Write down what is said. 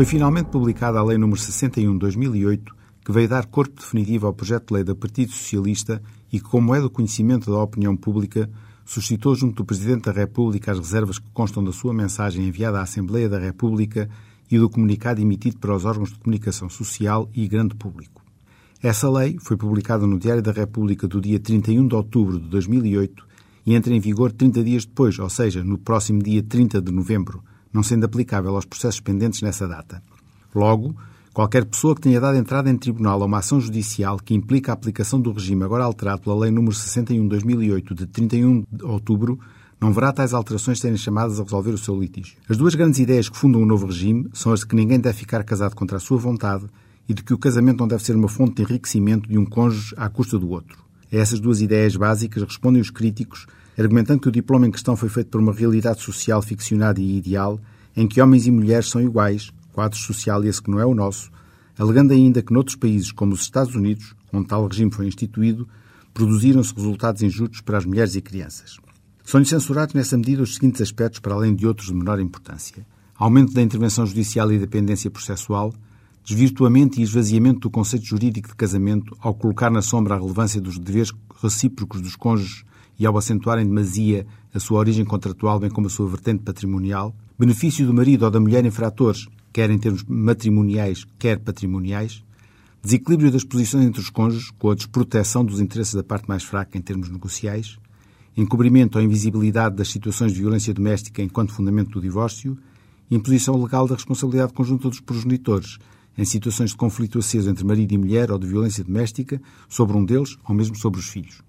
Foi finalmente publicada a Lei nº 61 de 2008, que veio dar corpo definitivo ao projeto de lei do Partido Socialista e que, como é do conhecimento da opinião pública, suscitou junto do Presidente da República as reservas que constam da sua mensagem enviada à Assembleia da República e do comunicado emitido para os órgãos de comunicação social e grande público. Essa lei foi publicada no Diário da República do dia 31 de outubro de 2008 e entra em vigor 30 dias depois, ou seja, no próximo dia 30 de novembro, não sendo aplicável aos processos pendentes nessa data. Logo, qualquer pessoa que tenha dado entrada em tribunal a uma ação judicial que implica a aplicação do regime agora alterado pela Lei nº 61 de 2008 de 31 de outubro não verá tais alterações serem chamadas a resolver o seu litígio. As duas grandes ideias que fundam o novo regime são as de que ninguém deve ficar casado contra a sua vontade e de que o casamento não deve ser uma fonte de enriquecimento de um cônjuge à custa do outro. A essas duas ideias básicas respondem os críticos argumentando que o diploma em questão foi feito por uma realidade social ficcionada e ideal, em que homens e mulheres são iguais, quadro social esse que não é o nosso, alegando ainda que noutros países, como os Estados Unidos, onde tal regime foi instituído, produziram-se resultados injustos para as mulheres e crianças. São-lhe censurados nessa medida os seguintes aspectos, para além de outros de menor importância. Aumento da intervenção judicial e dependência processual, desvirtuamento e esvaziamento do conceito jurídico de casamento ao colocar na sombra a relevância dos deveres recíprocos dos cônjuges e ao acentuar em demasia a sua origem contratual, bem como a sua vertente patrimonial, benefício do marido ou da mulher infratores, quer em termos matrimoniais, quer patrimoniais, desequilíbrio das posições entre os cônjuges, com a desproteção dos interesses da parte mais fraca em termos negociais, encobrimento ou invisibilidade das situações de violência doméstica enquanto fundamento do divórcio, imposição legal da responsabilidade conjunta dos progenitores, em situações de conflito aceso entre marido e mulher ou de violência doméstica, sobre um deles ou mesmo sobre os filhos.